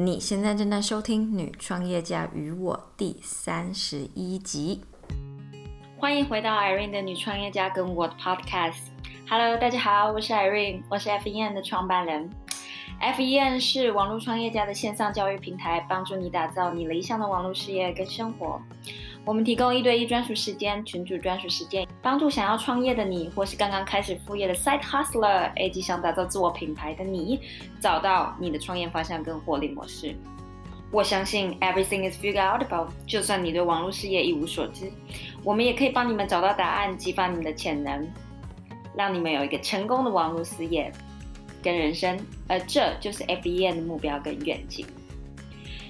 你现在正在收听《女创业家与我》第三十一集。欢迎回到 Irene 的女创业家跟我的 Podcast。Hello，大家好，我是 Irene，我是 FEN 的创办人。FEN 是网络创业家的线上教育平台，帮助你打造你理想的网络事业跟生活。我们提供一对一专属时间、群主专属时间，帮助想要创业的你，或是刚刚开始副业的 Side Hustler，以及想打造自我品牌的你，找到你的创业方向跟获利模式。我相信 Everything is figured out about，就算你对网络事业一无所知，我们也可以帮你们找到答案，激发你们的潜能，让你们有一个成功的网络事业跟人生。而这就是 FBN 的目标跟愿景。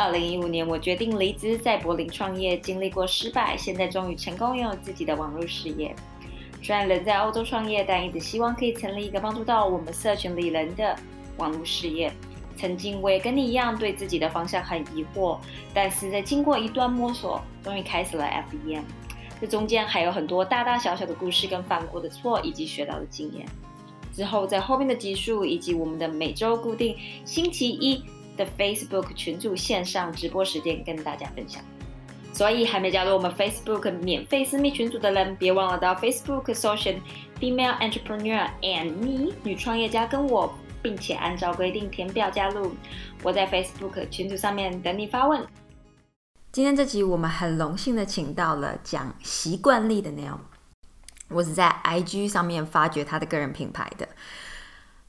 二零一五年，我决定离职，在柏林创业，经历过失败，现在终于成功拥有自己的网络事业。虽然人在欧洲创业，但一直希望可以成立一个帮助到我们社群里人的网络事业。曾经我也跟你一样，对自己的方向很疑惑，但是在经过一段摸索，终于开始了 FEM。这中间还有很多大大小小的故事，跟犯过的错，以及学到的经验。之后在后面的集数，以及我们的每周固定星期一。的 Facebook 群组线上直播时间跟大家分享，所以还没加入我们 Facebook 免费私密群组的人，别忘了到 Facebook 搜寻 Female Entrepreneur and Me 女创业家跟我，并且按照规定填表加入。我在 Facebook 群组上面等你发问。今天这集我们很荣幸的请到了讲习惯力的 Neil，我是在 IG 上面发掘他的个人品牌的。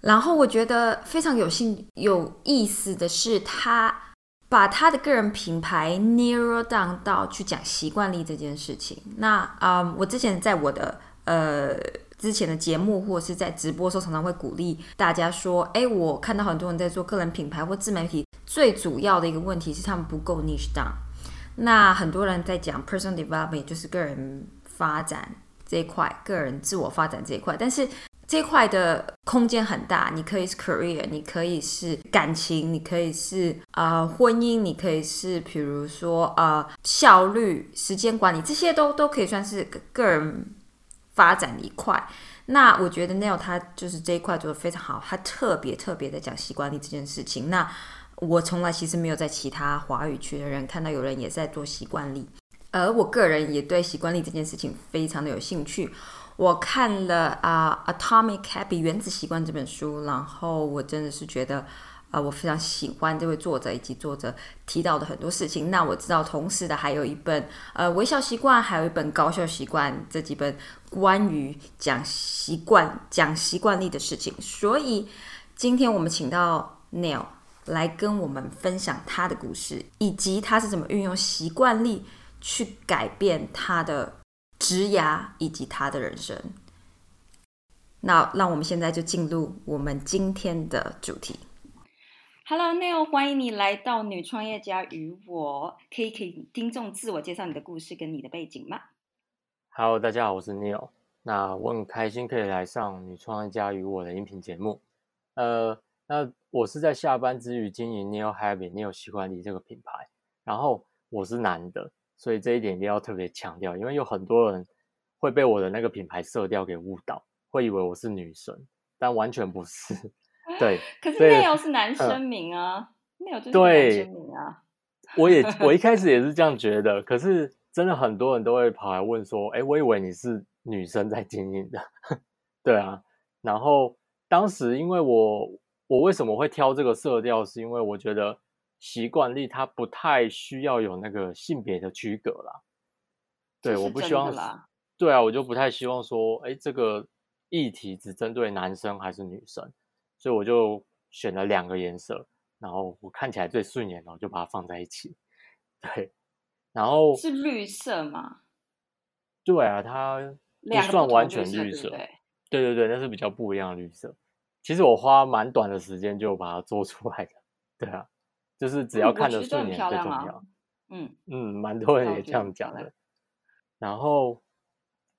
然后我觉得非常有兴有意思的是，他把他的个人品牌 narrow down 到去讲习惯力这件事情。那啊，我之前在我的呃之前的节目或者是在直播时候，常常会鼓励大家说：，哎，我看到很多人在做个人品牌或自媒体，最主要的一个问题是他们不够 niche down。那很多人在讲 personal development，就是个人发展这一块，个人自我发展这一块，但是。这块的空间很大，你可以是 career，你可以是感情，你可以是啊婚姻，你可以是比如说啊效率、时间管理，这些都都可以算是个人发展的一块。那我觉得 Neil 他就是这一块做的非常好，他特别特别的讲习惯力这件事情。那我从来其实没有在其他华语区的人看到有人也在做习惯力，而我个人也对习惯力这件事情非常的有兴趣。我看了啊《Atomic Habit》原子习惯这本书，然后我真的是觉得啊，我非常喜欢这位作者以及作者提到的很多事情。那我知道，同时的还有一本呃《微笑习惯》，还有一本《高效习惯》这几本关于讲习惯、讲习惯力的事情。所以今天我们请到 Neil 来跟我们分享他的故事，以及他是怎么运用习惯力去改变他的。职涯以及他的人生。那让我们现在就进入我们今天的主题。Hello Neil，欢迎你来到女创业家与我，可以给听众自我介绍你的故事跟你的背景吗？Hello，大家好，我是 Neil。那我很开心可以来上女创业家与我的音频节目。呃，那我是在下班之余经营 Neil Happy、Neil 习惯力这个品牌，然后我是男的。所以这一点一定要特别强调，因为有很多人会被我的那个品牌色调给误导，会以为我是女神，但完全不是。对，可是内容是男生名啊，内容就是男生名啊。我也 我一开始也是这样觉得，可是真的很多人都会跑来问说：“哎，我以为你是女生在经营的。”对啊，然后当时因为我我为什么会挑这个色调，是因为我觉得。习惯力它不太需要有那个性别的区隔啦，对，我不希望，对啊，我就不太希望说，哎，这个议题只针对男生还是女生，所以我就选了两个颜色，然后我看起来最顺眼的，我就把它放在一起，对，然后是绿色吗？对啊，它不算完全绿色，对对对，那是比较不一样的绿色。其实我花蛮短的时间就把它做出来的，对啊。就是只要看着顺眼最重要。嗯嗯，蛮多人也这样讲的。然后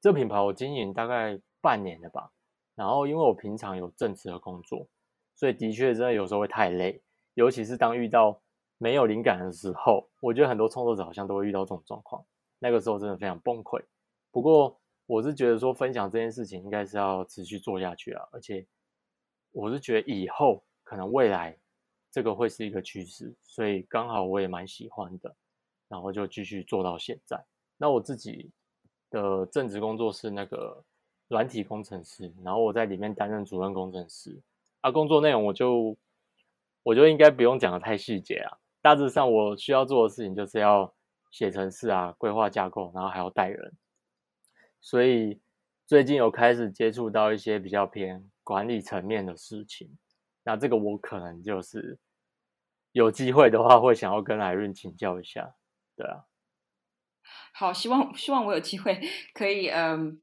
这品牌我经营大概半年了吧。然后因为我平常有正职的工作，所以的确真的有时候会太累，尤其是当遇到没有灵感的时候，我觉得很多创作者好像都会遇到这种状况。那个时候真的非常崩溃。不过我是觉得说分享这件事情应该是要持续做下去啊，而且我是觉得以后可能未来这个会是一个趋势，所以刚好我也蛮喜欢的，然后就继续做到现在。那我自己的正职工作是那个。软体工程师，然后我在里面担任主任工程师。啊，工作内容我就我就应该不用讲的太细节啊。大致上我需要做的事情就是要写程式啊，规划架构，然后还要带人。所以最近有开始接触到一些比较偏管理层面的事情。那这个我可能就是有机会的话，会想要跟艾润请教一下。对啊，好，希望希望我有机会可以嗯。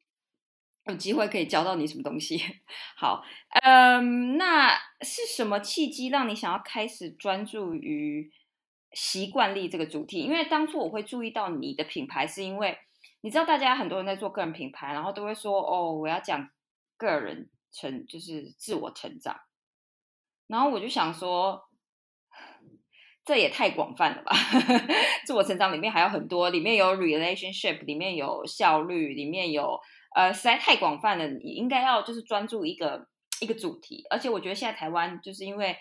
有机会可以教到你什么东西？好，嗯，那是什么契机让你想要开始专注于习惯力这个主题？因为当初我会注意到你的品牌，是因为你知道大家很多人在做个人品牌，然后都会说哦，我要讲个人成，就是自我成长。然后我就想说，这也太广泛了吧？自我成长里面还有很多，里面有 relationship，里面有效率，里面有。呃，实在太广泛了，你应该要就是专注一个一个主题。而且我觉得现在台湾就是因为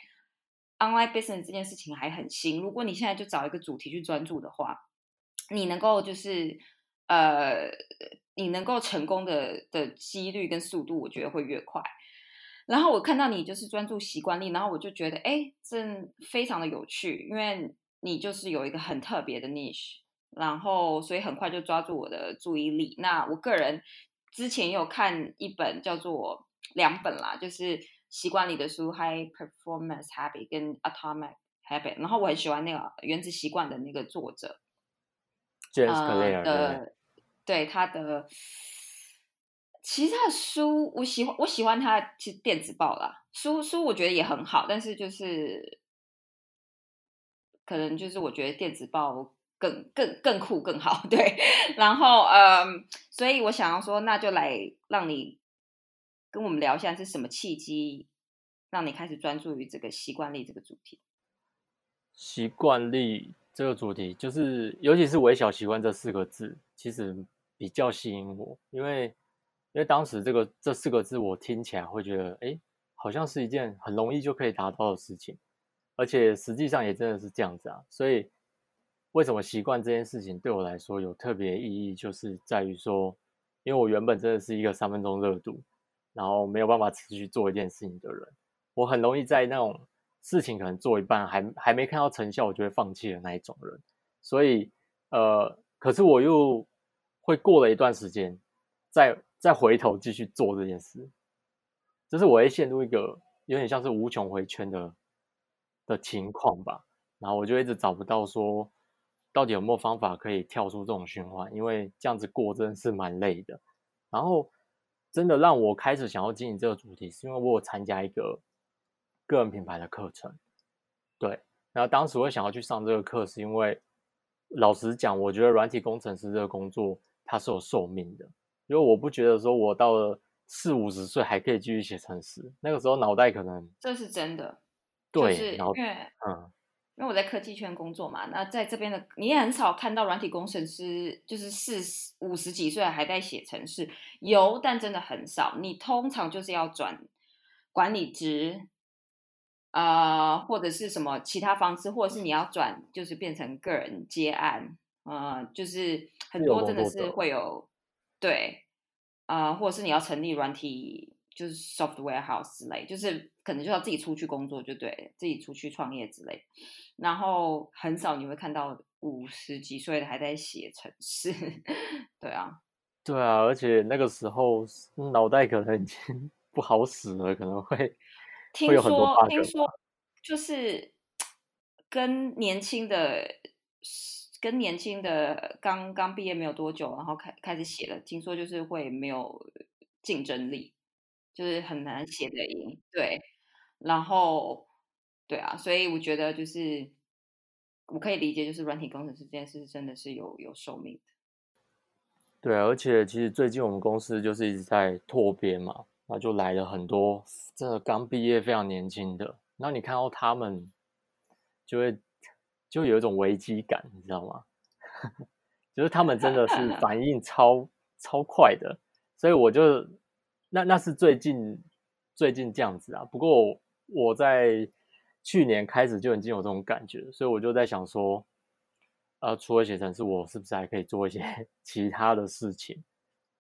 online business 这件事情还很新，如果你现在就找一个主题去专注的话，你能够就是呃，你能够成功的的几率跟速度，我觉得会越快。然后我看到你就是专注习惯力，然后我就觉得哎，这非常的有趣，因为你就是有一个很特别的 niche，然后所以很快就抓住我的注意力。那我个人。之前有看一本叫做两本啦，就是习惯力的书《High Performance Habit》跟《Atomic Habit》，然后我很喜欢那个原子习惯的那个作者，James Clear 的，对他的，其实他的书我喜欢，我喜欢他其实电子报啦，书书我觉得也很好，但是就是可能就是我觉得电子报。更更更酷更好，对，然后嗯，所以我想要说，那就来让你跟我们聊一下是什么契机，让你开始专注于这个习惯力这个主题。习惯力这个主题，就是尤其是微小习惯这四个字，其实比较吸引我，因为因为当时这个这四个字我听起来会觉得，哎，好像是一件很容易就可以达到的事情，而且实际上也真的是这样子啊，所以。为什么习惯这件事情对我来说有特别意义？就是在于说，因为我原本真的是一个三分钟热度，然后没有办法持续做一件事情的人。我很容易在那种事情可能做一半还还没看到成效，我就会放弃的那一种人。所以，呃，可是我又会过了一段时间，再再回头继续做这件事，就是我会陷入一个有点像是无穷回圈的的情况吧。然后我就一直找不到说。到底有没有方法可以跳出这种循环？因为这样子过真的是蛮累的。然后，真的让我开始想要经营这个主题，是因为我有参加一个个人品牌的课程。对，然后当时我想要去上这个课，是因为老实讲，我觉得软体工程师这个工作它是有寿命的，因为我不觉得说我到了四五十岁还可以继续写程式，那个时候脑袋可能这是真的。对，因为嗯。因为我在科技圈工作嘛，那在这边的你也很少看到软体工程师就是四十五十几岁还在写程式，有，但真的很少。你通常就是要转管理职，呃，或者是什么其他方式，或者是你要转就是变成个人接案，呃，就是很多真的是会有对，啊，或者是你要成立软体。就是 software house 之类，就是可能就要自己出去工作，就对，自己出去创业之类。然后很少你会看到五十几岁的还在写程式，对啊，对啊，而且那个时候脑袋可能已经 不好使了，可能会 听说听说就是 跟年轻的跟年轻的刚刚毕业没有多久，然后开开始写了，听说就是会没有竞争力。就是很难写的赢，对，然后对啊，所以我觉得就是我可以理解，就是软体工程师这件事真的是有有寿命的。对，而且其实最近我们公司就是一直在拓编嘛，那就来了很多真的刚毕业非常年轻的，然后你看到他们就会就有一种危机感，你知道吗？就是他们真的是反应超超快的，所以我就那那是最近最近这样子啊。不过我在去年开始就已经有这种感觉，所以我就在想说，呃，除了写程式，我是不是还可以做一些 其他的事情？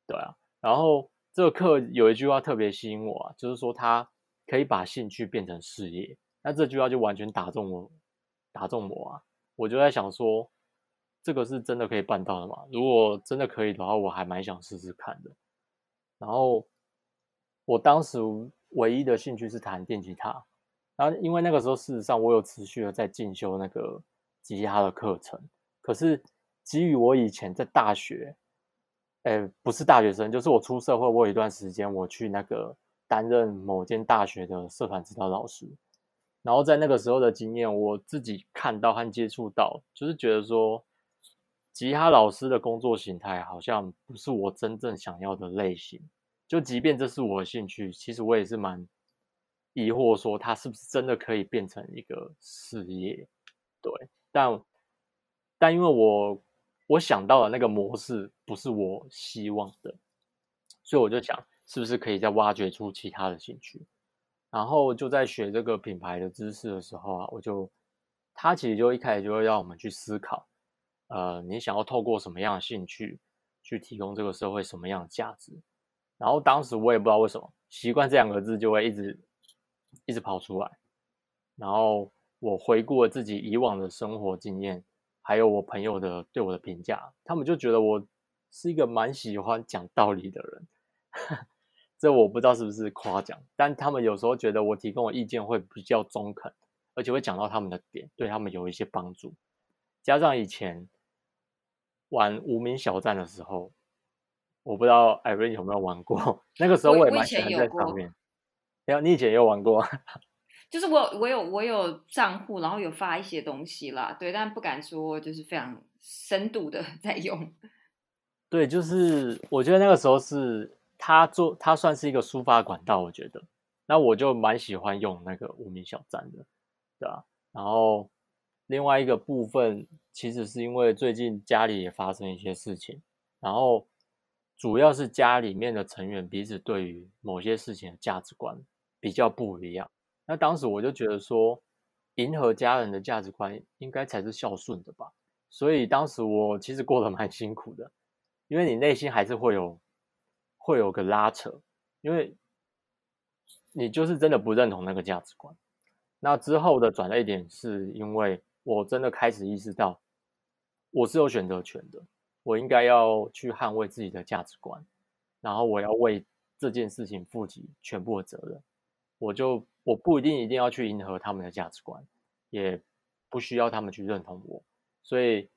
对啊。然后这个课有一句话特别吸引我啊，就是说他可以把兴趣变成事业。那这句话就完全打中我，打中我啊！我就在想说。这个是真的可以办到的吗？如果真的可以的话，我还蛮想试试看的。然后我当时唯一的兴趣是弹电吉他，然后因为那个时候事实上我有持续的在进修那个吉他的课程。可是基于我以前在大学，哎，不是大学生，就是我出社会，我有一段时间我去那个担任某间大学的社团指导老师，然后在那个时候的经验，我自己看到和接触到，就是觉得说。吉他老师的工作形态好像不是我真正想要的类型，就即便这是我的兴趣，其实我也是蛮疑惑，说他是不是真的可以变成一个事业？对，但但因为我我想到的那个模式不是我希望的，所以我就想是不是可以再挖掘出其他的兴趣，然后就在学这个品牌的知识的时候啊，我就他其实就一开始就会让我们去思考。呃，你想要透过什么样的兴趣去提供这个社会什么样的价值？然后当时我也不知道为什么，习惯这两个字就会一直一直跑出来。然后我回顾了自己以往的生活经验，还有我朋友的对我的评价，他们就觉得我是一个蛮喜欢讲道理的人。这我不知道是不是夸奖，但他们有时候觉得我提供的意见会比较中肯，而且会讲到他们的点，对他们有一些帮助。加上以前。玩无名小站的时候，我不知道艾瑞有没有玩过。那个时候我也蛮喜欢在上面。哎呀，你以前也有玩过？就是我，我有我有账户，然后有发一些东西啦，对，但不敢说就是非常深度的 在用。对，就是我觉得那个时候是他做，他算是一个抒发管道。我觉得，那我就蛮喜欢用那个无名小站的，对吧？然后。另外一个部分，其实是因为最近家里也发生一些事情，然后主要是家里面的成员彼此对于某些事情的价值观比较不一样。那当时我就觉得说，迎合家人的价值观应该才是孝顺的吧。所以当时我其实过得蛮辛苦的，因为你内心还是会有会有个拉扯，因为你就是真的不认同那个价值观。那之后的转捩点是因为。我真的开始意识到，我是有选择权的，我应该要去捍卫自己的价值观，然后我要为这件事情负起全部的责任。我就我不一定一定要去迎合他们的价值观，也不需要他们去认同我。所以，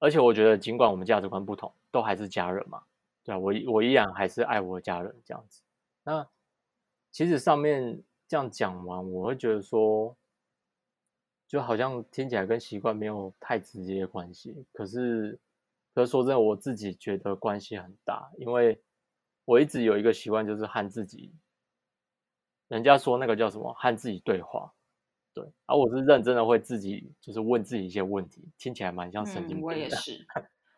而且我觉得，尽管我们价值观不同，都还是家人嘛，对啊，我我依然还是爱我的家人这样子。那其实上面这样讲完，我会觉得说。就好像听起来跟习惯没有太直接的关系，可是，可是说真的，我自己觉得关系很大，因为我一直有一个习惯，就是和自己，人家说那个叫什么，和自己对话，对，而我是认真的会自己就是问自己一些问题，听起来蛮像神经病的。我也是，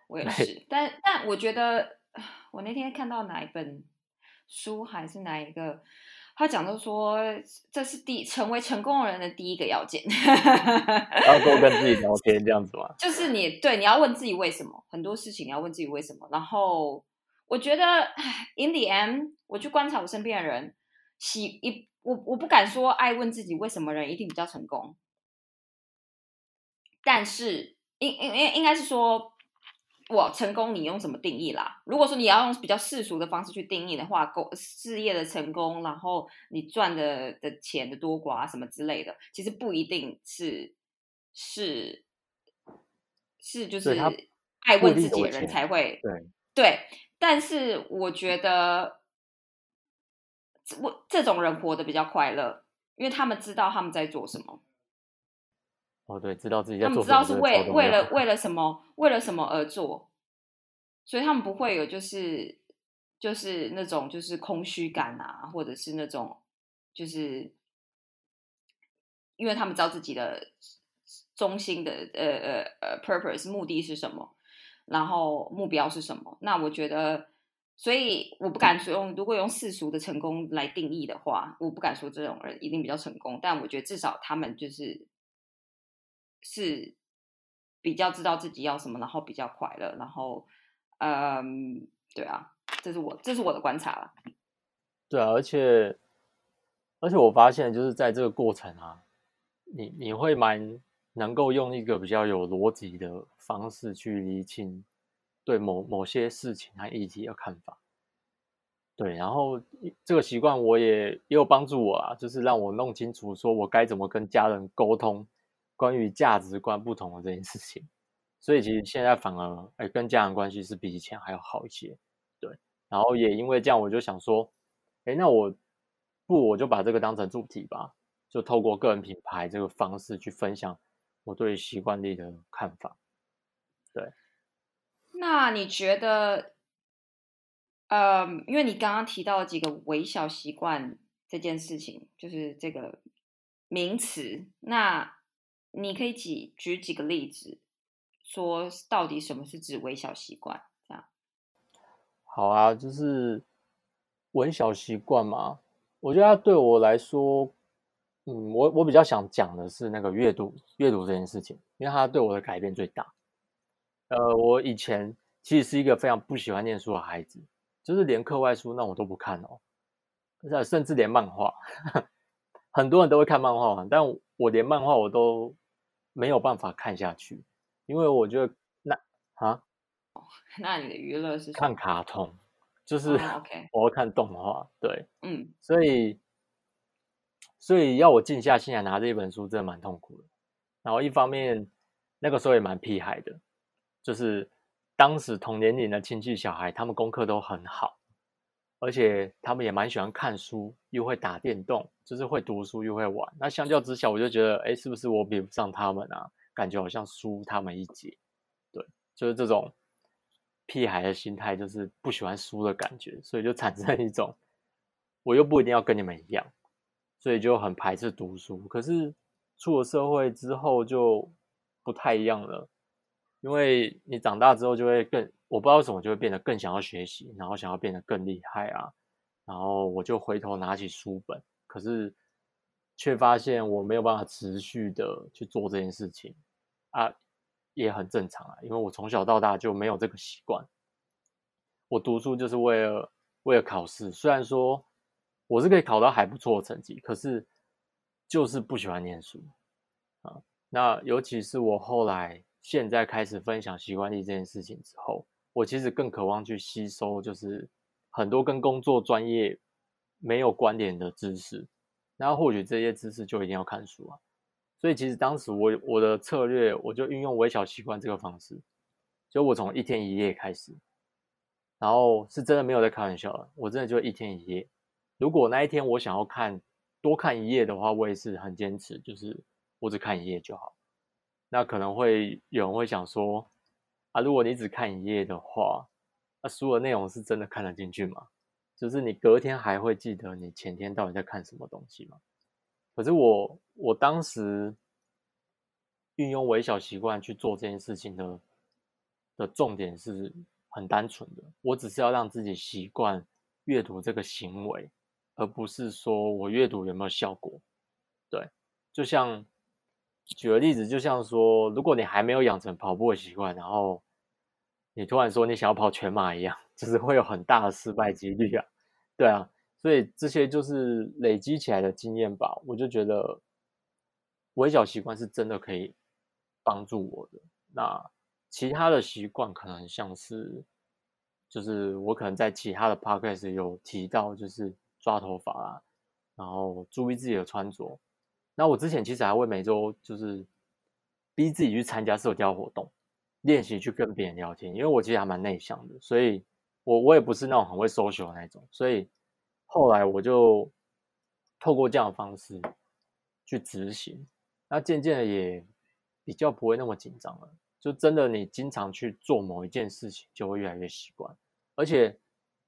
我也是，但但我觉得，我那天看到哪一本书还是哪一个。他讲到说，这是第成为成功人的第一个要件，要多跟自己聊天这样子吗？就是你对你要问自己为什么，很多事情你要问自己为什么。然后我觉得，in the end，我去观察我身边的人，喜一我我不敢说爱问自己为什么人一定比较成功，但是应应应应该是说。我成功，你用什么定义啦？如果说你要用比较世俗的方式去定义的话，工事业的成功，然后你赚的的钱的多寡什么之类的，其实不一定是是是就是爱问自己的人才会对对。但是我觉得我这种人活得比较快乐，因为他们知道他们在做什么。哦，对，知道自己在他们做什么，知道是为为了为了什么为了什么而做，所以他们不会有就是就是那种就是空虚感啊，或者是那种就是因为他们知道自己的中心的呃呃呃 purpose 目的是什么，然后目标是什么。那我觉得，所以我不敢说用如果用世俗的成功来定义的话，我不敢说这种人一定比较成功，但我觉得至少他们就是是比较知道自己要什么，然后比较快乐，然后嗯，对啊，这是我这是我的观察了。对啊，而且而且我发现就是在这个过程啊，你你会蛮能够用一个比较有逻辑的方式去理清对某某些事情和议题的看法。对，然后这个习惯我也也有帮助我啊，就是让我弄清楚说我该怎么跟家人沟通关于价值观不同的这件事情。所以其实现在反而哎跟家人关系是比以前还要好一些。对，然后也因为这样，我就想说。哎，那我不我就把这个当成主题吧，就透过个人品牌这个方式去分享我对习惯力的看法。对，那你觉得，呃，因为你刚刚提到几个微小习惯这件事情，就是这个名词，那你可以举举几个例子，说到底什么是指微小习惯？这样。好啊，就是。文小习惯嘛，我觉得它对我来说，嗯，我我比较想讲的是那个阅读，阅读这件事情，因为它对我的改变最大。呃，我以前其实是一个非常不喜欢念书的孩子，就是连课外书那我都不看哦，甚至连漫画，很多人都会看漫画，但我连漫画我都没有办法看下去，因为我觉得那啊，那你的娱乐是看卡通。就是 我会看动画，对，嗯，所以所以要我静下心来拿这一本书，真的蛮痛苦的。然后一方面那个时候也蛮屁孩的，就是当时同年龄的亲戚小孩，他们功课都很好，而且他们也蛮喜欢看书，又会打电动，就是会读书又会玩。那相较之下，我就觉得，哎，是不是我比不上他们啊？感觉好像输他们一截，对，就是这种。屁孩的心态就是不喜欢输的感觉，所以就产生一种我又不一定要跟你们一样，所以就很排斥读书。可是出了社会之后就不太一样了，因为你长大之后就会更我不知道为什么就会变得更想要学习，然后想要变得更厉害啊。然后我就回头拿起书本，可是却发现我没有办法持续的去做这件事情啊。也很正常啊，因为我从小到大就没有这个习惯。我读书就是为了为了考试，虽然说我是可以考到还不错的成绩，可是就是不喜欢念书啊。那尤其是我后来现在开始分享习惯力这件事情之后，我其实更渴望去吸收，就是很多跟工作专业没有关联的知识。那或许这些知识就一定要看书啊。所以其实当时我我的策略，我就运用微小习惯这个方式，就我从一天一页开始，然后是真的没有在开玩笑了，我真的就一天一页。如果那一天我想要看多看一页的话，我也是很坚持，就是我只看一页就好。那可能会有人会想说，啊，如果你只看一页的话，那书的内容是真的看得进去吗？就是你隔天还会记得你前天到底在看什么东西吗？可是我我当时运用微小习惯去做这件事情的的重点是很单纯的，我只是要让自己习惯阅读这个行为，而不是说我阅读有没有效果。对，就像举个例子，就像说，如果你还没有养成跑步的习惯，然后你突然说你想要跑全马一样，就是会有很大的失败几率啊。对啊。所以这些就是累积起来的经验吧，我就觉得微小习惯是真的可以帮助我的。那其他的习惯可能像是，就是我可能在其他的 podcast 有提到，就是抓头发啊，然后注意自己的穿着。那我之前其实还会每周就是逼自己去参加社交活动，练习去跟别人聊天，因为我其实还蛮内向的，所以我我也不是那种很会 social 的那种，所以。后来我就透过这样的方式去执行，那渐渐的也比较不会那么紧张了。就真的你经常去做某一件事情，就会越来越习惯，而且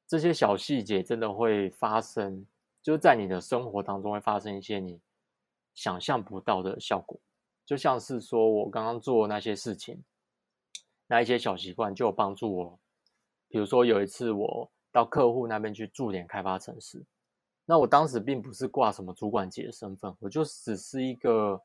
这些小细节真的会发生，就是在你的生活当中会发生一些你想象不到的效果。就像是说我刚刚做那些事情，那一些小习惯就帮助我。比如说有一次我到客户那边去驻点开发城市，那我当时并不是挂什么主管级的身份，我就只是一个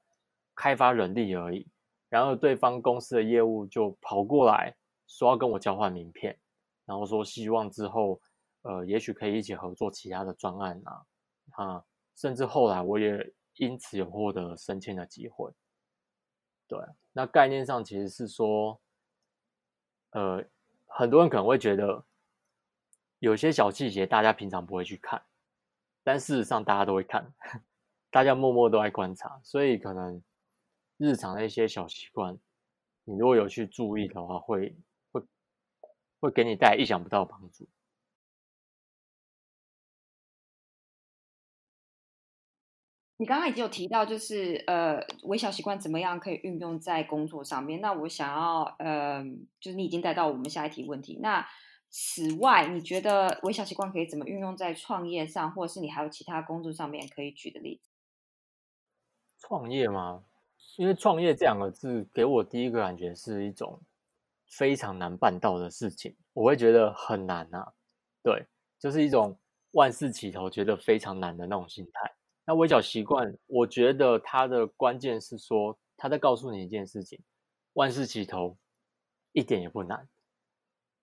开发人力而已。然后对方公司的业务就跑过来说要跟我交换名片，然后说希望之后，呃，也许可以一起合作其他的专案啊，啊，甚至后来我也因此有获得升迁的机会。对，那概念上其实是说，呃，很多人可能会觉得有些小细节大家平常不会去看，但事实上大家都会看，大家默默都在观察，所以可能。日常的一些小习惯，你如果有去注意的话，会会会给你带来意想不到的帮助。你刚刚已经有提到，就是呃，微小习惯怎么样可以运用在工作上面？那我想要呃，就是你已经带到我们下一题问题。那此外，你觉得微小习惯可以怎么运用在创业上，或者是你还有其他工作上面可以举的例子？创业吗？因为创业这两个字给我第一个感觉是一种非常难办到的事情，我会觉得很难啊。对，就是一种万事起头觉得非常难的那种心态。那微小习惯，我觉得它的关键是说，他在告诉你一件事情：万事起头一点也不难。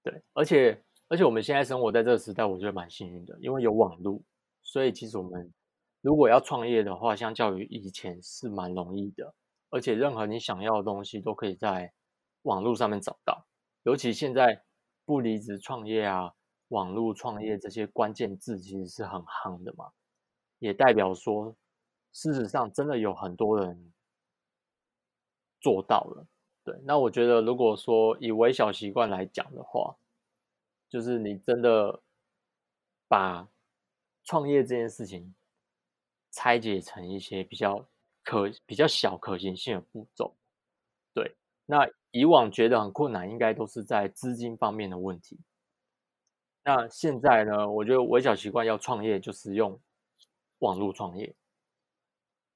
对，而且而且我们现在生活在这个时代，我觉得蛮幸运的，因为有网络，所以其实我们如果要创业的话，相较于以前是蛮容易的。而且任何你想要的东西都可以在网络上面找到，尤其现在不离职创业啊、网络创业这些关键字其实是很夯的嘛，也代表说，事实上真的有很多人做到了。对，那我觉得如果说以微小习惯来讲的话，就是你真的把创业这件事情拆解成一些比较。可比较小可行性的步骤，对，那以往觉得很困难，应该都是在资金方面的问题。那现在呢？我觉得微小习惯要创业，就是用网络创业，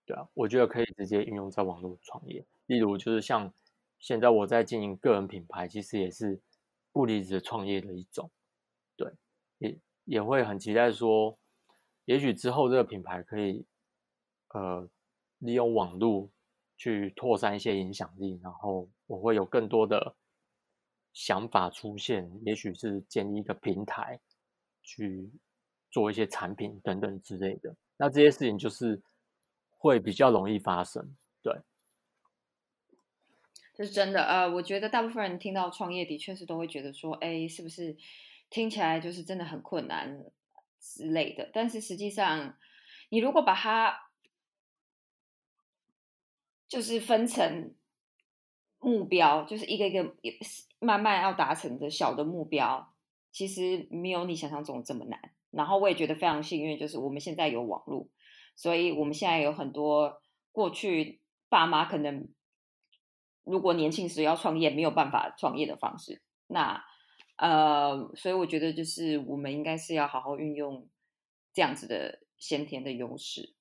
对啊，我觉得可以直接运用在网络创业。例如，就是像现在我在经营个人品牌，其实也是不离职创业的一种，对，也也会很期待说，也许之后这个品牌可以，呃。利用网络去拓散一些影响力，然后我会有更多的想法出现，也许是建立一个平台去做一些产品等等之类的。那这些事情就是会比较容易发生，对，这是真的。呃，我觉得大部分人听到创业的确是都会觉得说，哎，是不是听起来就是真的很困难之类的？但是实际上，你如果把它就是分成目标，就是一个一个慢慢要达成的小的目标，其实没有你想象中这么难。然后我也觉得非常幸运，就是我们现在有网络，所以我们现在有很多过去爸妈可能如果年轻时要创业没有办法创业的方式。那呃，所以我觉得就是我们应该是要好好运用这样子的先天的优势。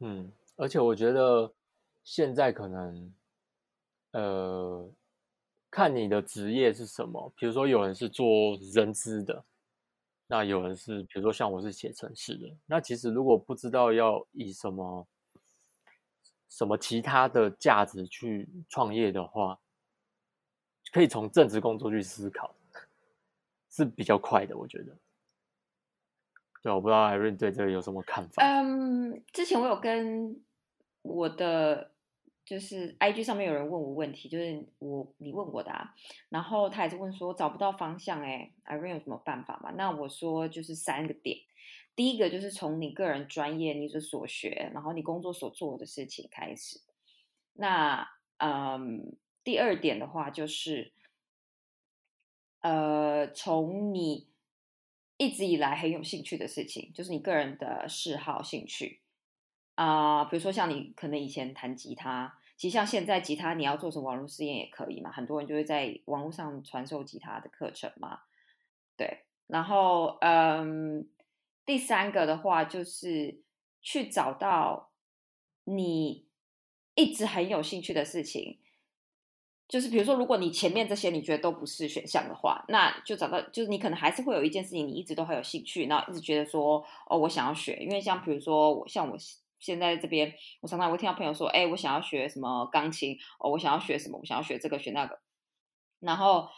嗯，而且我觉得现在可能，呃，看你的职业是什么。比如说，有人是做人资的，那有人是，比如说像我是写程式的。那其实如果不知道要以什么什么其他的价值去创业的话，可以从正职工作去思考，是比较快的，我觉得。对，我不知道艾瑞对这个有什么看法。嗯，之前我有跟我的就是 IG 上面有人问我问题，就是我你问我的，啊，然后他也是问说找不到方向，哎，艾瑞有什么办法吗？那我说就是三个点，第一个就是从你个人专业、你所学，然后你工作所做的事情开始。那嗯，第二点的话就是，呃，从你。一直以来很有兴趣的事情，就是你个人的嗜好、兴趣，啊，比如说像你可能以前弹吉他，其实像现在吉他你要做成网络试验也可以嘛，很多人就会在网络上传授吉他的课程嘛。对，然后嗯，第三个的话就是去找到你一直很有兴趣的事情。就是比如说，如果你前面这些你觉得都不是选项的话，那就找到就是你可能还是会有一件事情你一直都很有兴趣，然后一直觉得说哦，我想要学。因为像比如说我像我现在这边，我常常会听到朋友说，哎，我想要学什么钢琴哦，我想要学什么，我想要学这个学那个。然后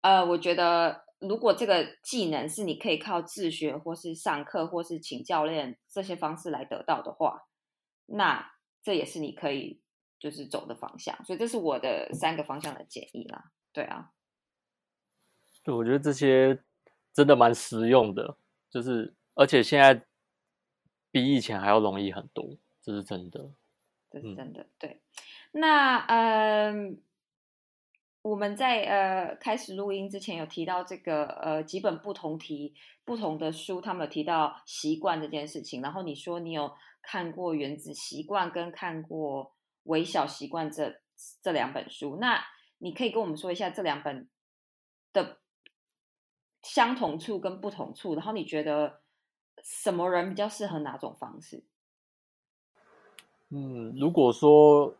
呃，我觉得如果这个技能是你可以靠自学或是上课或是请教练这些方式来得到的话，那这也是你可以。就是走的方向，所以这是我的三个方向的建议啦。对啊，对，我觉得这些真的蛮实用的，就是而且现在比以前还要容易很多，这是真的，这是真的。对，那嗯，我们在呃开始录音之前有提到这个呃几本不同题不同的书，他们有提到习惯这件事情，然后你说你有看过《原子习惯》跟看过。微小习惯这这两本书，那你可以跟我们说一下这两本的相同处跟不同处，然后你觉得什么人比较适合哪种方式？嗯，如果说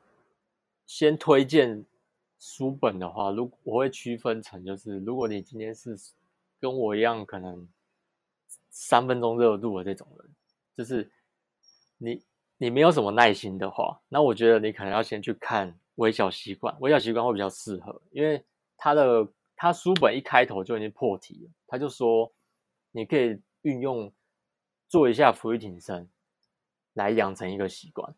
先推荐书本的话，如我会区分成就是，如果你今天是跟我一样可能三分钟热度的这种人，就是你。你没有什么耐心的话，那我觉得你可能要先去看《微小习惯》，《微小习惯》会比较适合，因为他的他书本一开头就已经破题了，他就说你可以运用做一下俯卧撑来养成一个习惯，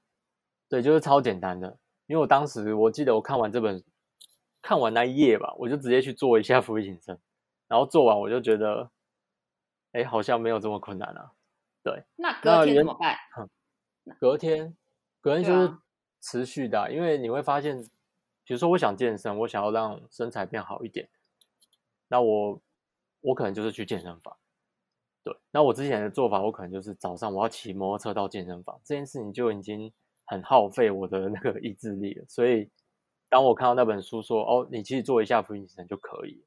对，就是超简单的。因为我当时我记得我看完这本看完那一页吧，我就直接去做一下俯卧撑，然后做完我就觉得，哎，好像没有这么困难啊。对，那隔天怎么办？隔天，隔天就是持续的，因为你会发现，比如说我想健身，我想要让身材变好一点，那我我可能就是去健身房。那我之前的做法，我可能就是早上我要骑摩托车到健身房，这件事情就已经很耗费我的 那个意志力了。所以，当我看到那本书说，哦，你其实做一下俯卧撑就可以，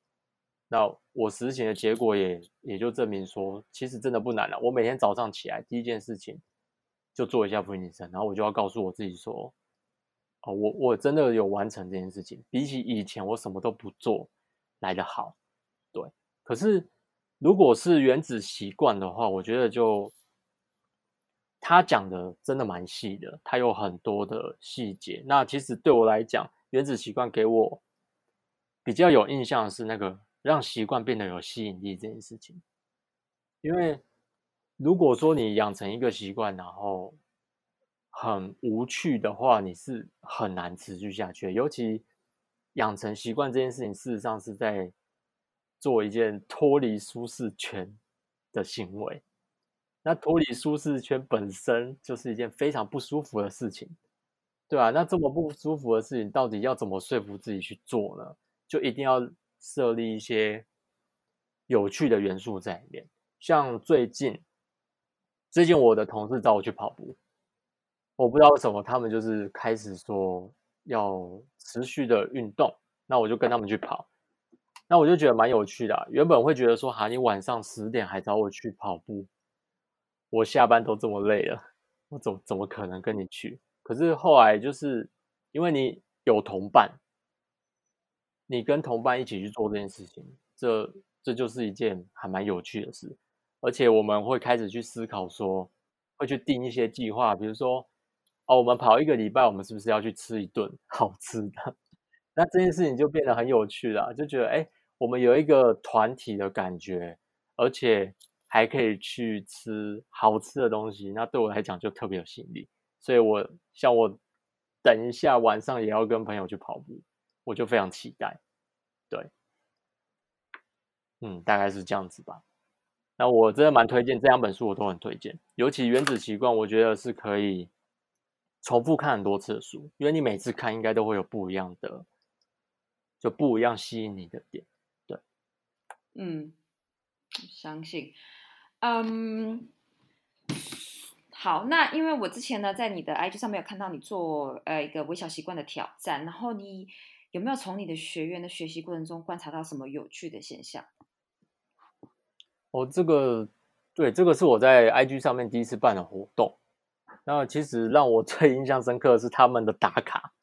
那我实行的结果也也就证明说，其实真的不难了。我每天早上起来第一件事情。就做一下俯卧撑，然后我就要告诉我自己说：“哦，我我真的有完成这件事情，比起以前我什么都不做来的好。”对。可是如果是原子习惯的话，我觉得就他讲的真的蛮细的，他有很多的细节。那其实对我来讲，原子习惯给我比较有印象的是那个让习惯变得有吸引力这件事情，因为。如果说你养成一个习惯，然后很无趣的话，你是很难持续下去。尤其养成习惯这件事情，事实上是在做一件脱离舒适圈的行为。那脱离舒适圈本身就是一件非常不舒服的事情，对吧？那这么不舒服的事情，到底要怎么说服自己去做呢？就一定要设立一些有趣的元素在里面，像最近。最近我的同事找我去跑步，我不知道为什么他们就是开始说要持续的运动，那我就跟他们去跑，那我就觉得蛮有趣的。原本会觉得说，哈，你晚上十点还找我去跑步，我下班都这么累了，我怎怎么可能跟你去？可是后来就是因为你有同伴，你跟同伴一起去做这件事情，这这就是一件还蛮有趣的事。而且我们会开始去思考，说会去定一些计划，比如说，哦，我们跑一个礼拜，我们是不是要去吃一顿好吃的？那这件事情就变得很有趣了，就觉得，哎，我们有一个团体的感觉，而且还可以去吃好吃的东西，那对我来讲就特别有吸引力。所以，我像我等一下晚上也要跟朋友去跑步，我就非常期待。对，嗯，大概是这样子吧。那我真的蛮推荐这两本书，我都很推荐。尤其《原子习惯》，我觉得是可以重复看很多次的书，因为你每次看应该都会有不一样的，就不一样吸引你的点。嗯，相信。嗯，好，那因为我之前呢，在你的 IG 上面有看到你做呃一个微小习惯的挑战，然后你有没有从你的学员的学习过程中观察到什么有趣的现象？哦，这个对，这个是我在 IG 上面第一次办的活动。那其实让我 最印象深刻的是他们的打卡，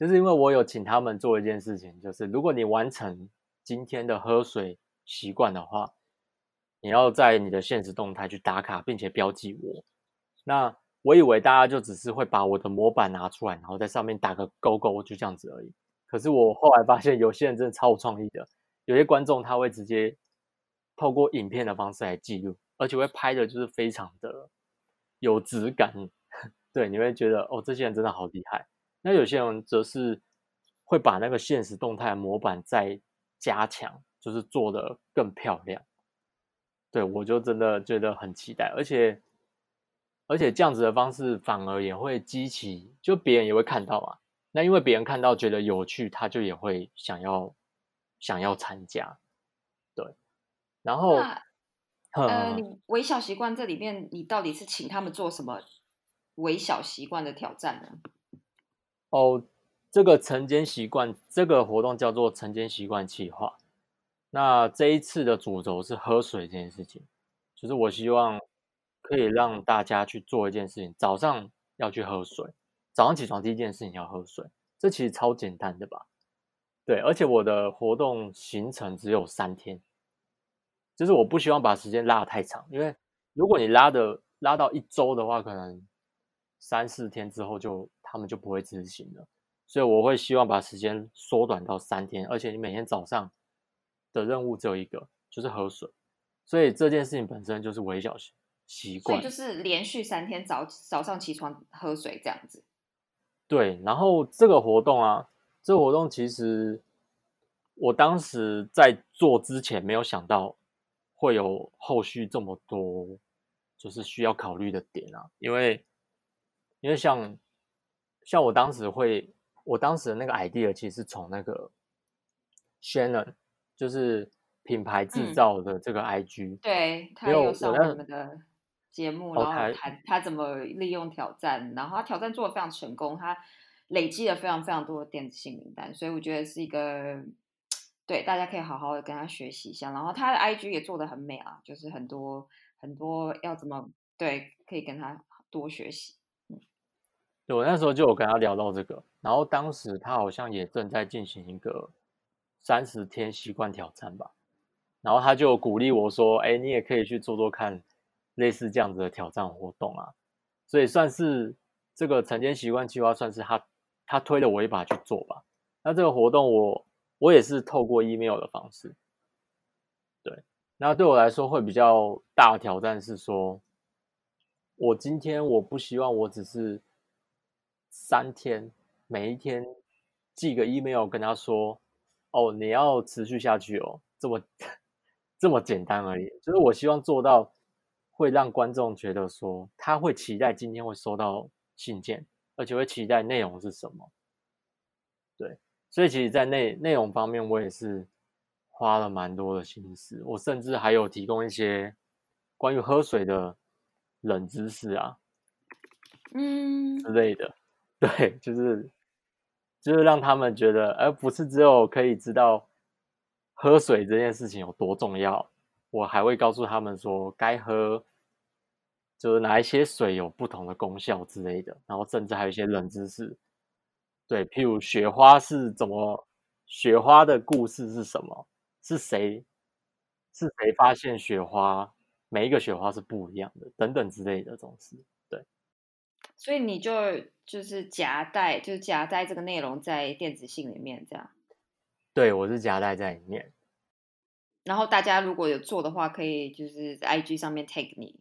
就是因为我有请他们做一件事情，就是如果你完成今天的喝水习惯的话，你要在你的现实动态去打卡，并且标记我。那我以为大家就只是会把我的模板拿出来，然后在上面打个勾勾，就这样子而已。可是我后来发现，有些人真的超有创意的，有些观众他会直接透过影片的方式来记录，而且会拍的就是非常的有质感。对，你会觉得哦，这些人真的好厉害。那有些人则是会把那个现实动态模板再加强，就是做的更漂亮。对我就真的觉得很期待，而且。而且这样子的方式反而也会激起，就别人也会看到啊。那因为别人看到觉得有趣，他就也会想要想要参加。对，然后呃，你微小习惯这里面，你到底是请他们做什么微小习惯的挑战呢？哦，这个晨间习惯这个活动叫做晨间习惯计划。那这一次的主轴是喝水这件事情，就是我希望。可以让大家去做一件事情，早上要去喝水。早上起床第一件事情要喝水，这其实超简单的吧？对，而且我的活动行程只有三天，就是我不希望把时间拉得太长，因为如果你拉的拉到一周的话，可能三四天之后就他们就不会执行了。所以我会希望把时间缩短到三天，而且你每天早上的任务只有一个，就是喝水。所以这件事情本身就是微小习。习惯，所以就是连续三天早早上起床喝水这样子。对，然后这个活动啊，这个活动其实我当时在做之前没有想到会有后续这么多，就是需要考虑的点啊。因为因为像像我当时会，我当时的那个 idea 其实是从那个 Shannon，就是品牌制造的这个 IG，对他有上我们的。节目，然后谈他怎么利用挑战，然后他挑战做的非常成功，他累积了非常非常多的电子信名单，所以我觉得是一个对大家可以好好的跟他学习一下。然后他的 IG 也做的很美啊，就是很多很多要怎么对可以跟他多学习。嗯，对我那时候就有跟他聊到这个，然后当时他好像也正在进行一个三十天习惯挑战吧，然后他就鼓励我说：“哎，你也可以去做做看。”类似这样子的挑战活动啊，所以算是这个晨间习惯计划，算是他他推了我一把去做吧。那这个活动我我也是透过 email 的方式，对。那对我来说会比较大的挑战是说，我今天我不希望我只是三天每一天寄个 email 跟他说，哦，你要持续下去哦，这么这么简单而已。就是我希望做到。会让观众觉得说，他会期待今天会收到信件，而且会期待内容是什么。对，所以其实，在内内容方面，我也是花了蛮多的心思。我甚至还有提供一些关于喝水的冷知识啊，嗯之类的。对，就是就是让他们觉得，而不是只有可以知道喝水这件事情有多重要，我还会告诉他们说，该喝。就是哪一些水有不同的功效之类的，然后甚至还有一些冷知识，对，譬如雪花是怎么，雪花的故事是什么？是谁？是谁发现雪花？每一个雪花是不一样的，等等之类的这种事，对。所以你就就是夹带，就是夹带这个内容在电子信里面，这样。对，我是夹带在里面。然后大家如果有做的话，可以就是在 IG 上面 take 你。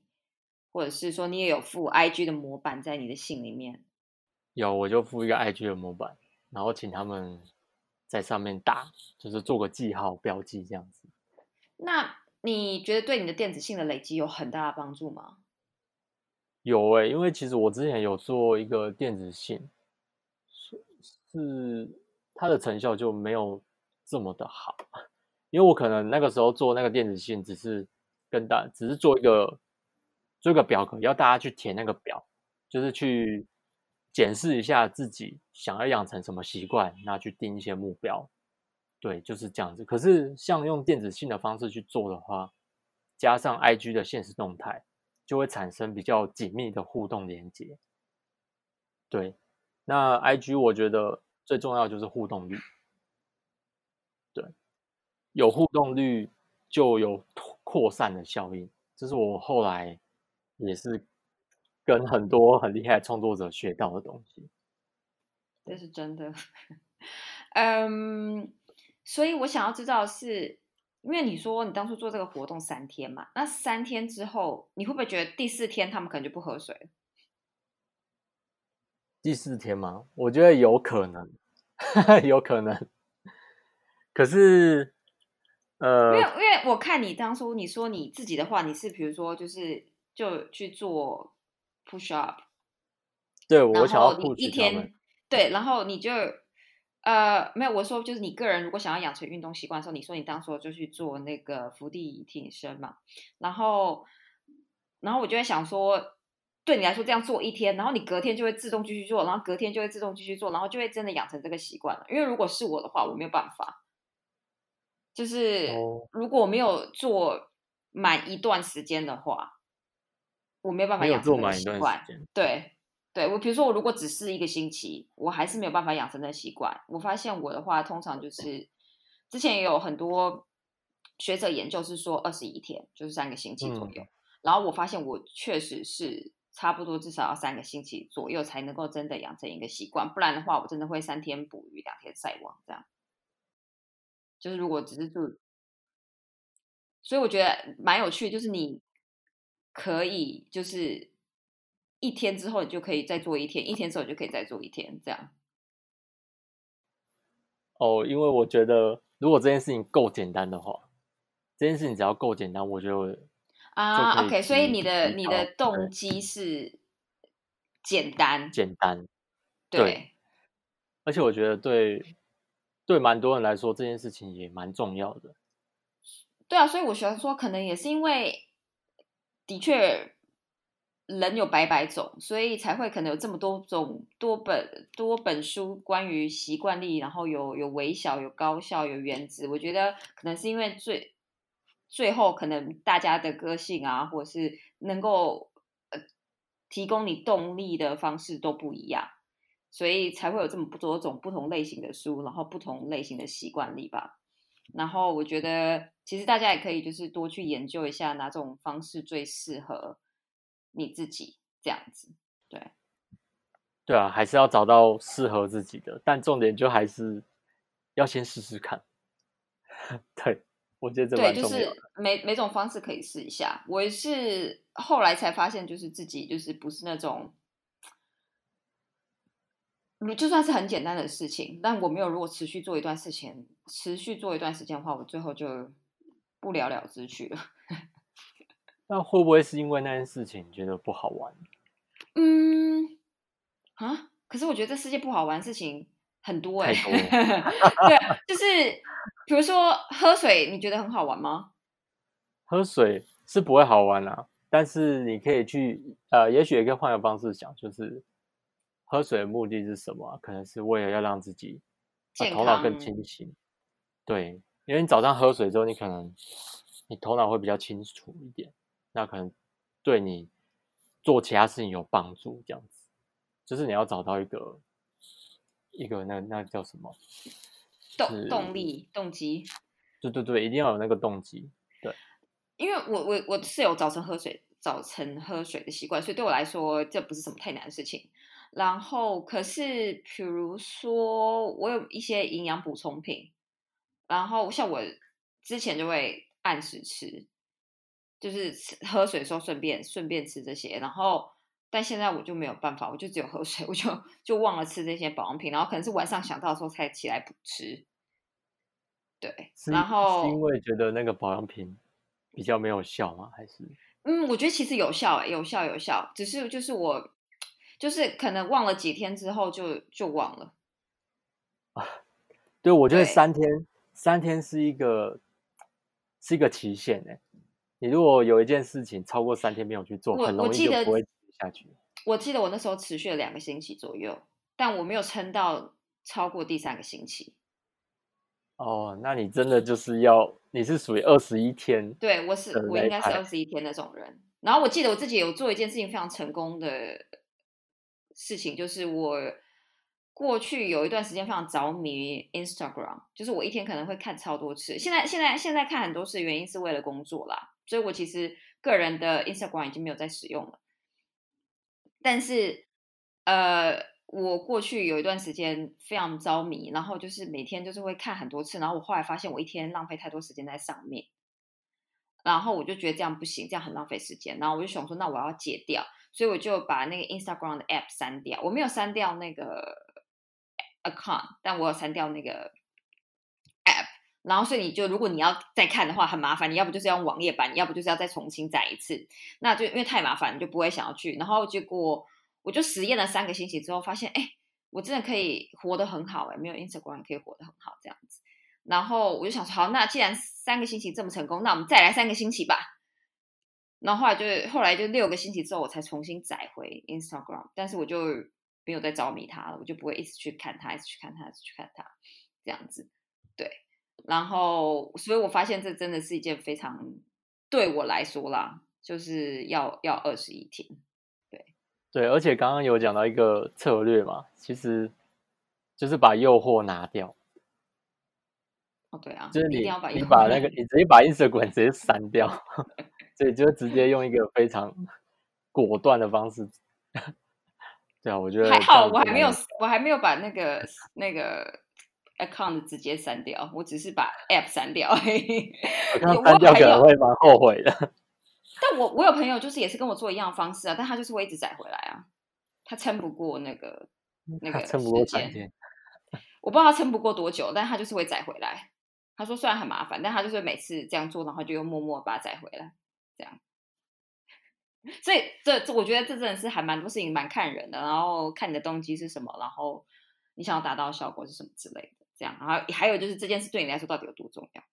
或者是说你也有附 IG 的模板在你的信里面，有我就附一个 IG 的模板，然后请他们在上面打，就是做个记号标记这样子。那你觉得对你的电子信的累积有很大的帮助吗？有诶，因为其实我之前有做一个电子信，是是它的成效就没有这么的好，因为我可能那个时候做那个电子信只是跟大只是做一个。做一个表格，要大家去填那个表，就是去检视一下自己想要养成什么习惯，那去定一些目标。对，就是这样子。可是像用电子信的方式去做的话，加上 IG 的现实动态，就会产生比较紧密的互动连接。对，那 IG 我觉得最重要就是互动率。对，有互动率就有扩散的效应，这是我后来也是跟很多很厉害的创作者学到的东西。这是真的。嗯。所以我想要知道，是因为你说你当初做这个活动三天嘛？那三天之后，你会不会觉得第四天他们可能就不喝水了？第四天吗？我觉得有可能，有可能。可是，呃，因为因为我看你当初你说你自己的话，你是比如说就是就去做 push up，对我想要一天对，然后你就。呃，没有，我说就是你个人如果想要养成运动习惯的时候，你说你当初就去做那个伏地挺身嘛，然后，然后我就在想说，对你来说这样做一天，然后你隔天就会自动继续做，然后隔天就会自动继续做，然后就会真的养成这个习惯了。因为如果是我的话，我没有办法，就是如果我没有做满一段时间的话，我没有办法养成这个习惯，对。对我，比如说我如果只是一个星期，我还是没有办法养成那习惯。我发现我的话，通常就是之前也有很多学者研究是说二十一天，就是三个星期左右。然后我发现我确实是差不多至少要三个星期左右才能够真的养成一个习惯，不然的话我真的会三天捕鱼两天晒网这样。就是如果只是住，所以我觉得蛮有趣，就是你可以就是。一天之后你就可以再做一天，一天之后就可以再做一天，这样。哦，因为我觉得如果这件事情够简单的话，这件事情只要够简单，我就啊，OK。所以你的你的动机是简单，简单，对。而且我觉得对对蛮多人来说，这件事情也蛮重要的。对啊，所以我喜欢说，可能也是因为的确。人有百百种，所以才会可能有这么多种多本多本书关于习惯力，然后有有微小、有高效、有原子。我觉得可能是因为最最后可能大家的个性啊，或者是能够呃提供你动力的方式都不一样，所以才会有这么多种不同类型的书，然后不同类型的习惯力吧。然后我觉得其实大家也可以就是多去研究一下哪种方式最适合。你自己这样子，对，对啊，还是要找到适合自己的，但重点就还是要先试试看。对，我觉得这对，就是每每种方式可以试一下。我是后来才发现，就是自己就是不是那种，你就算是很简单的事情，但我没有如果持续做一段事情，持续做一段时间的话，我最后就不了了之去了。那会不会是因为那件事情觉得不好玩？嗯，啊，可是我觉得这世界不好玩的事情很多哎。对，就是比如说喝水，你觉得很好玩吗？喝水是不会好玩啊，但是你可以去呃，也许也可以换个方式想，就是喝水的目的是什么？可能是为了要让自己头脑更清醒。对，因为你早上喝水之后，你可能你头脑会比较清楚一点。那可能对你做其他事情有帮助，这样子，就是你要找到一个一个那那叫什么动动力动机？对对对，一定要有那个动机。对，因为我我我是有早晨喝水早晨喝水的习惯，所以对我来说这不是什么太难的事情。然后可是比如说我有一些营养补充品，然后像我之前就会按时吃。就是喝水的时候顺便顺便吃这些，然后但现在我就没有办法，我就只有喝水，我就就忘了吃这些保养品，然后可能是晚上想到的时候才起来补吃。对，然后是因为觉得那个保养品比较没有效吗？还是？嗯，我觉得其实有效，有效，有效，只是就是我就是可能忘了几天之后就就忘了。啊，对，我觉得三天三天是一个是一个期限哎。你如果有一件事情超过三天没有去做，我很容易就不会下去。我记得我那时候持续了两个星期左右，但我没有撑到超过第三个星期。哦，那你真的就是要，你是属于二十一天，对我是我应该是二十一天那种人。然后我记得我自己有做一件事情非常成功的事情，就是我过去有一段时间非常着迷 Instagram，就是我一天可能会看超多次。现在现在现在看很多次原因是为了工作啦，所以我其实个人的 Instagram 已经没有在使用了。但是呃，我过去有一段时间非常着迷，然后就是每天就是会看很多次，然后我后来发现我一天浪费太多时间在上面。然后我就觉得这样不行，这样很浪费时间。然后我就想说，那我要戒掉，所以我就把那个 Instagram 的 app 删掉。我没有删掉那个 account，但我有删掉那个。然后，所以你就如果你要再看的话，很麻烦。你要不就是要用网页版，你要不就是要再重新载一次。那就因为太麻烦，你就不会想要去。然后结果我就实验了三个星期之后，发现哎，我真的可以活得很好哎，没有 Instagram 可以活得很好这样子。然后我就想说，好，那既然三个星期这么成功，那我们再来三个星期吧。然后后来就后来就六个星期之后，我才重新载回 Instagram，但是我就没有再着迷它了，我就不会一直去看它，一直去看它，一直去看它，这样子。对，然后所以我发现这真的是一件非常对我来说啦，就是要要二十一天。对，而且刚刚有讲到一个策略嘛，其实就是把诱惑拿掉，哦，对啊，就是你一定要把你把那个你直接把 Instagram 直接删掉，所以就直接用一个非常果断的方式。对啊，我觉得还好，我还没有，我还没有把那个那个 account 直接删掉，我只是把 app 删掉。我看有删掉可能会蛮后悔的。但我我有朋友就是也是跟我做一样的方式啊，但他就是会一直载回来啊，他撑不过那个那个撑不过时间三天，我不知道他撑不过多久，但他就是会载回来。他说虽然很麻烦，但他就是每次这样做，然后就又默默把它载回来，这样。所以这这我觉得这真的是还蛮多事情蛮看人的，然后看你的动机是什么，然后你想要达到的效果是什么之类的，这样。然后还有就是这件事对你来说到底有多重要？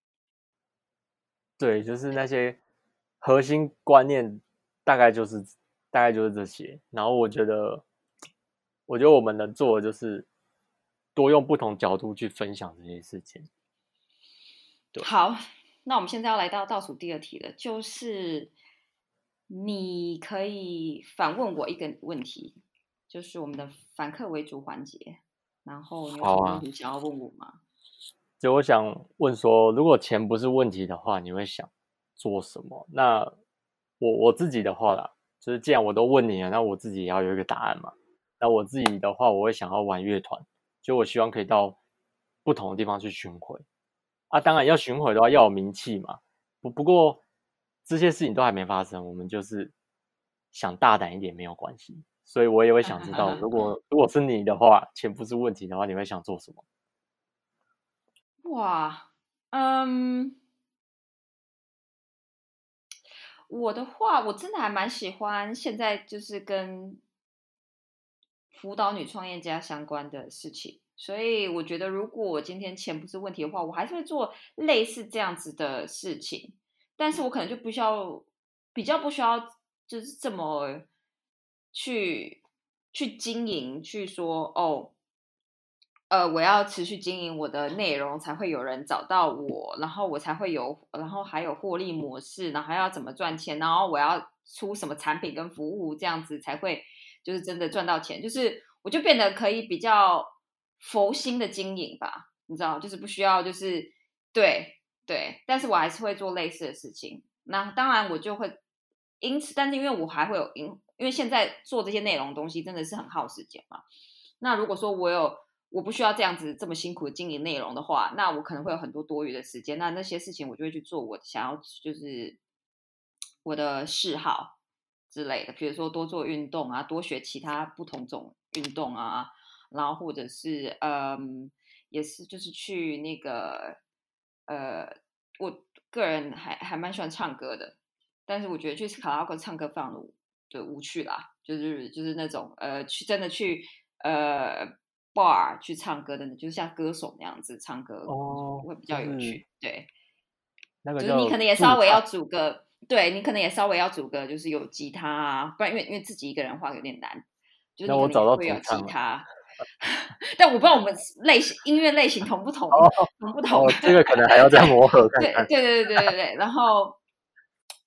对，就是那些核心观念，大概就是大概就是这些。然后我觉得，我觉得我们能做的就是多用不同角度去分享这些事情。对好，那我们现在要来到倒数第二题了，就是你可以反问我一个问题，就是我们的反客为主环节。然后你有问题想要问我吗？就我想问说，如果钱不是问题的话，你会想做什么？那我我自己的话啦，就是既然我都问你了，那我自己也要有一个答案嘛。那我自己的话，我会想要玩乐团，就我希望可以到不同的地方去巡回啊。当然要巡回的话，要有名气嘛。不不过这些事情都还没发生，我们就是想大胆一点没有关系。所以我也会想知道，如果如果是你的话，钱不是问题的话，你会想做什么？哇，嗯，我的话，我真的还蛮喜欢现在就是跟辅导女创业家相关的事情，所以我觉得如果我今天钱不是问题的话，我还是会做类似这样子的事情，但是我可能就不需要，比较不需要就是这么去去经营，去说哦。呃，我要持续经营我的内容，才会有人找到我，然后我才会有，然后还有获利模式，然后还要怎么赚钱，然后我要出什么产品跟服务，这样子才会就是真的赚到钱。就是我就变得可以比较佛心的经营吧，你知道，就是不需要就是对对，但是我还是会做类似的事情。那当然我就会因此，但是因为我还会有因，因为现在做这些内容东西真的是很耗时间嘛。那如果说我有我不需要这样子这么辛苦的经营内容的话，那我可能会有很多多余的时间。那那些事情我就会去做我想要就是我的嗜好之类的，比如说多做运动啊，多学其他不同种运动啊，然后或者是嗯，也是就是去那个呃，我个人还还蛮喜欢唱歌的，但是我觉得去卡拉 OK 唱歌非常的无对无趣啦，就是就是那种呃去真的去呃。bar 去唱歌的，就是像歌手那样子唱歌，哦会比较有就是趣。对，那个就是你可能也稍微要组个对你可能也稍微要组个，就是有吉他啊，不然因为因为自己一个人的话有点难。就是那我找到会有吉他，但我不知道我们类型音乐类型同不同，同不同。哦，这个可能还要再磨合看对看。对对对对对对，然后，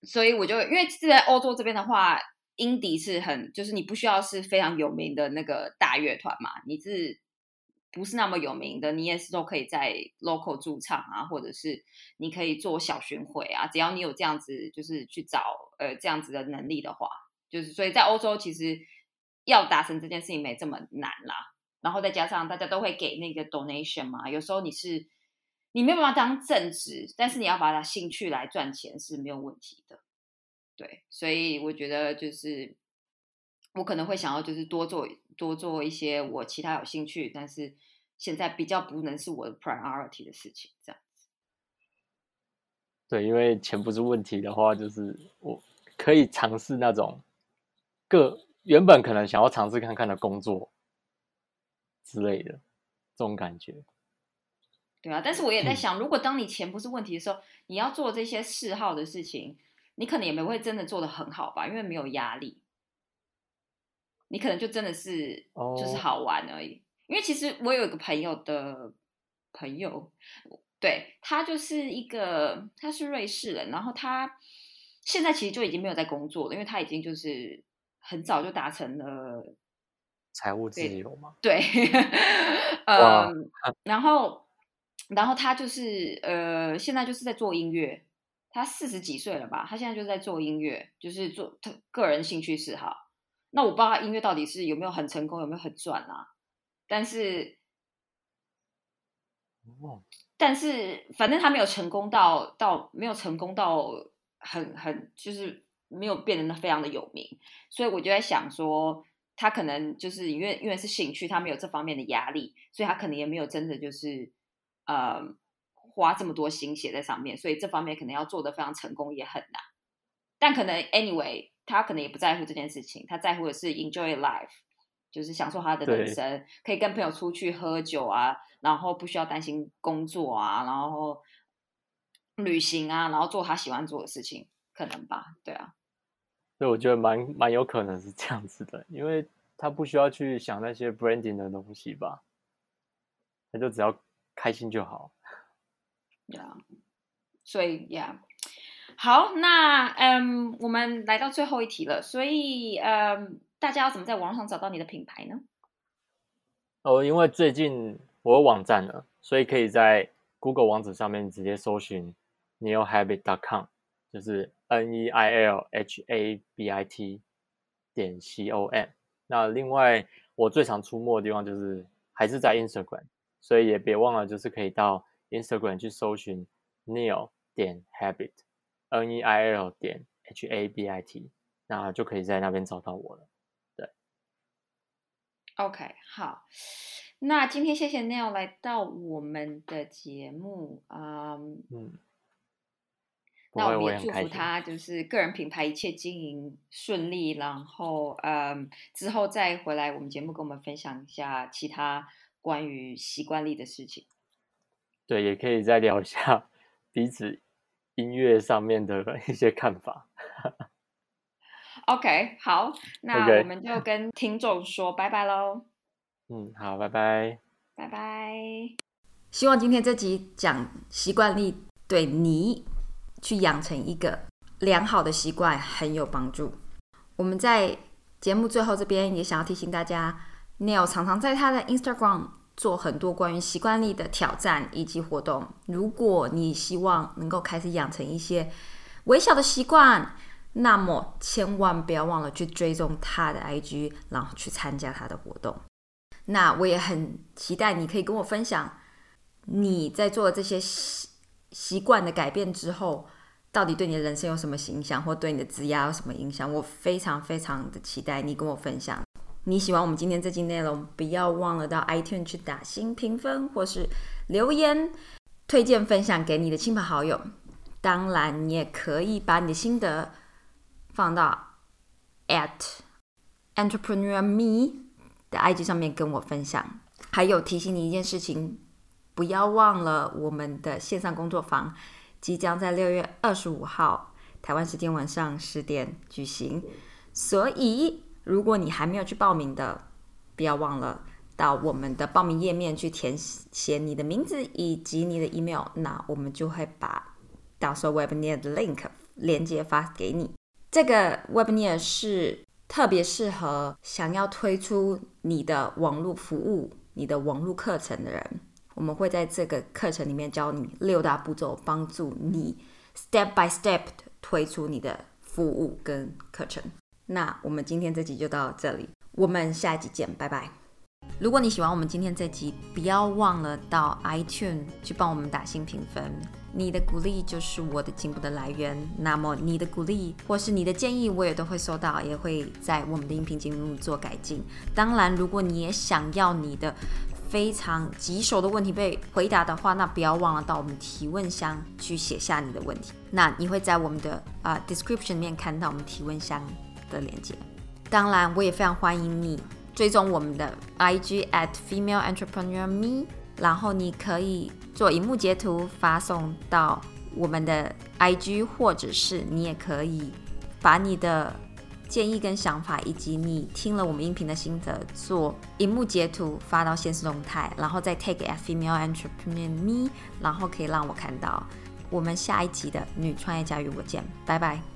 所以我就因为是在欧洲这边的话，英迪是很就是你不需要是非常有名的那个大乐团嘛，你是不是那么有名的，你也是都可以在 local 驻唱啊，或者是你可以做小巡回啊，只要你有这样子就是去找呃这样子的能力的话，就是所以在欧洲其实要达成这件事情没这么难啦。然后再加上大家都会给那个 donation 嘛，有时候你是你没有办法当正职，但是你要把它兴趣来赚钱是没有问题的。对，所以我觉得就是我可能会想要就是多做多做一些我其他有兴趣，但是现在比较不能是我的 priority 的事情，这样子。对，因为钱不是问题的话，就是我可以尝试那种各原本可能想要尝试看看的工作之类的这种感觉。对啊，但是我也在想，如果当你钱不是问题的时候，你要做这些嗜好的事情，你可能也没会真的做的很好吧，因为没有压力。你可能就真的是就是哦好玩而已。因为其实我有一个朋友的朋友，对他就是一个他是瑞士人，然后他现在其实就已经没有在工作了，因为他已经就是很早就达成了财务自由嘛，对，哇呃，然后，然后他就是呃，现在就是在做音乐，他四十几岁了吧？他现在就是在做音乐，就是做他个人兴趣嗜好。那我不知道他音乐到底是有没有很成功，有没有很赚啊？但是，哦，但是反正他没有成功到到没有成功到很很就是没有变得非常的有名，所以我就在想说，他可能就是因为因为是兴趣，他没有这方面的压力，所以他可能也没有真的就是呃花这么多心血在上面，所以这方面可能要做的非常成功也很难。但可能 anyway，他可能也不在乎这件事情，他在乎的是 enjoy life，就是享受他的人生，可以跟朋友出去喝酒啊，然后不需要担心工作啊，然后旅行啊，然后做他喜欢做的事情，可能吧？对啊，所以我觉得蛮蛮有可能是这样子的，因为他不需要去想那些 branding 的东西吧，他就只要开心就好。对啊，所以 yeah，。好，那嗯，我们来到最后一题了，所以嗯，大家要怎么在网络上找到你的品牌呢？哦，因为最近我有网站了，所以可以在 Google 网址上面直接搜寻 neilhabit.com，就是 N E I L H A B I T 点 C O M。那另外我最常出没的地方就是还是在 Instagram，所以也别忘了就是可以到 Instagram 去搜寻 neil 点 habit，N E I L 点 H A B I T，那就可以在那边找到我了。OK，好，那今天谢谢 Neil 来到我们的节目，嗯，嗯，那，我们也祝。福他，就是个人品牌一切经营顺利，然后嗯，之后再回来我们节目跟我们分享一下其他关于习惯力的事情。对，也可以再聊一下彼此音乐上面的一些看法。OK，好，那我们就跟听众说拜拜喽。嗯，好，拜拜。拜拜。希望今天这集讲习惯力对你去养成一个良好的习惯很有帮助。我们在节目最后这边也想要提醒大家，Neil 常常在他的 Instagram 做很多关于习惯力的挑战以及活动。如果你希望能够开始养成一些微小的习惯，那么千万不要忘了去追踪他的 IG，然后去参加他的活动。那我也很期待你可以跟我分享你在做了这些习习惯的改变之后，到底对你的人生有什么影响，或对你的职业有什么影响？我非常非常的期待你跟我分享。你喜欢我们今天这期内容，不要忘了到 iTunes 去打新评分，或是留言推荐分享给你的亲朋好友。当然，你也可以把你的心得放到 at entrepreneur me 的 IG 上面跟我分享。还有提醒你一件事情，不要忘了我们的线上工作坊即将在六月二十五号台湾时间晚上十点举行。所以，如果你还没有去报名的，不要忘了到我们的报名页面去填写你的名字以及你的 email，那我们就会把到时候 webinar 的 link 连接发给你。这个 webinar 是特别适合想要推出你的网络服务、你的网络课程的人。我们会在这个课程里面教你六大步骤，帮助你 step by step 推出你的服务跟课程。那我们今天这集就到这里，我们下一集见，拜拜。如果你喜欢我们今天这集，不要忘了到 iTunes 去帮我们打新评分，你的鼓励就是我的进步的来源。那么你的鼓励或是你的建议，我也都会收到，也会在我们的音频节目做改进。当然，如果你也想要你的非常棘手的问题被回答的话，那不要忘了到我们提问箱去写下你的问题。那你会在我们的啊 description 里面看到我们提问箱。的连接，当然我也非常欢迎你追踪我们的 IG at female entrepreneur me，然后你可以做荧幕截图发送到我们的 IG，或者是你也可以把你的建议跟想法，以及你听了我们音频的心得做荧幕截图发到现实动态，然后再 take at female entrepreneur me，然后可以让我看到。我们下一集的女创业家与我见，拜拜。